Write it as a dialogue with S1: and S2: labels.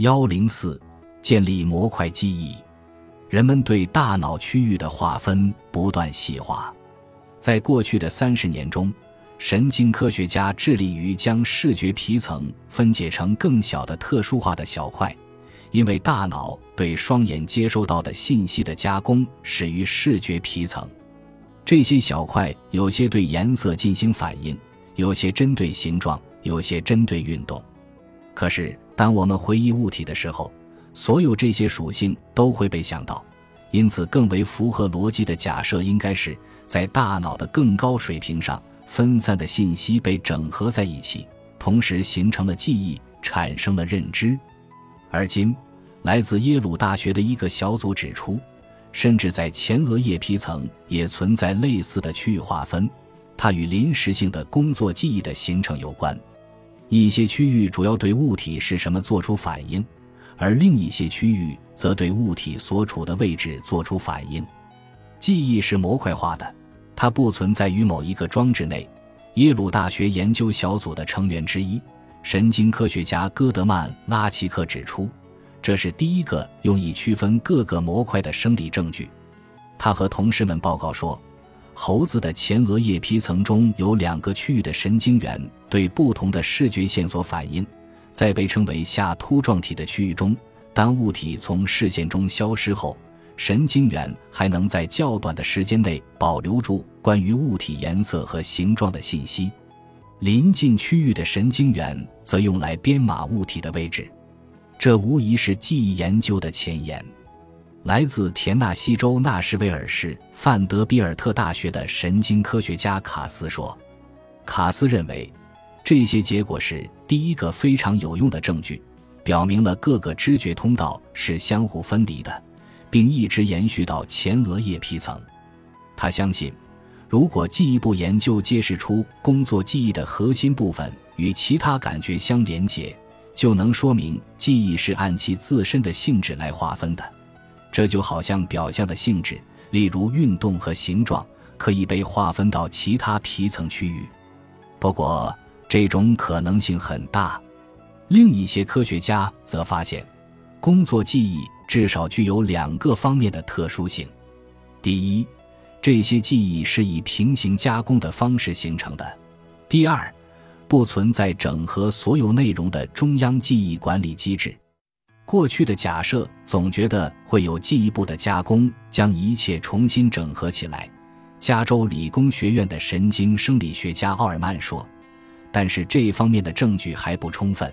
S1: 幺零四，建立模块记忆。人们对大脑区域的划分不断细化。在过去的三十年中，神经科学家致力于将视觉皮层分解成更小的特殊化的小块，因为大脑对双眼接收到的信息的加工始于视觉皮层。这些小块有些对颜色进行反应，有些针对形状，有些针对运动。可是，当我们回忆物体的时候，所有这些属性都会被想到。因此，更为符合逻辑的假设应该是在大脑的更高水平上，分散的信息被整合在一起，同时形成了记忆，产生了认知。而今，来自耶鲁大学的一个小组指出，甚至在前额叶皮层也存在类似的区域划分，它与临时性的工作记忆的形成有关。一些区域主要对物体是什么做出反应。而另一些区域则对物体所处的位置做出反应。记忆是模块化的，它不存在于某一个装置内。耶鲁大学研究小组的成员之一、神经科学家戈德曼·拉奇克指出，这是第一个用以区分各个模块的生理证据。他和同事们报告说，猴子的前额叶皮层中有两个区域的神经元对不同的视觉线索反应。在被称为下凸状体的区域中，当物体从视线中消失后，神经元还能在较短的时间内保留住关于物体颜色和形状的信息。临近区域的神经元则用来编码物体的位置。这无疑是记忆研究的前沿。来自田纳西州纳什维尔市范德比尔特大学的神经科学家卡斯说：“卡斯认为。”这些结果是第一个非常有用的证据，表明了各个知觉通道是相互分离的，并一直延续到前额叶皮层。他相信，如果进一步研究揭示出工作记忆的核心部分与其他感觉相连接，就能说明记忆是按其自身的性质来划分的。这就好像表象的性质，例如运动和形状，可以被划分到其他皮层区域。不过，这种可能性很大。另一些科学家则发现，工作记忆至少具有两个方面的特殊性：第一，这些记忆是以平行加工的方式形成的；第二，不存在整合所有内容的中央记忆管理机制。过去的假设总觉得会有进一步的加工，将一切重新整合起来。加州理工学院的神经生理学家奥尔曼说。但是这方面的证据还不充分。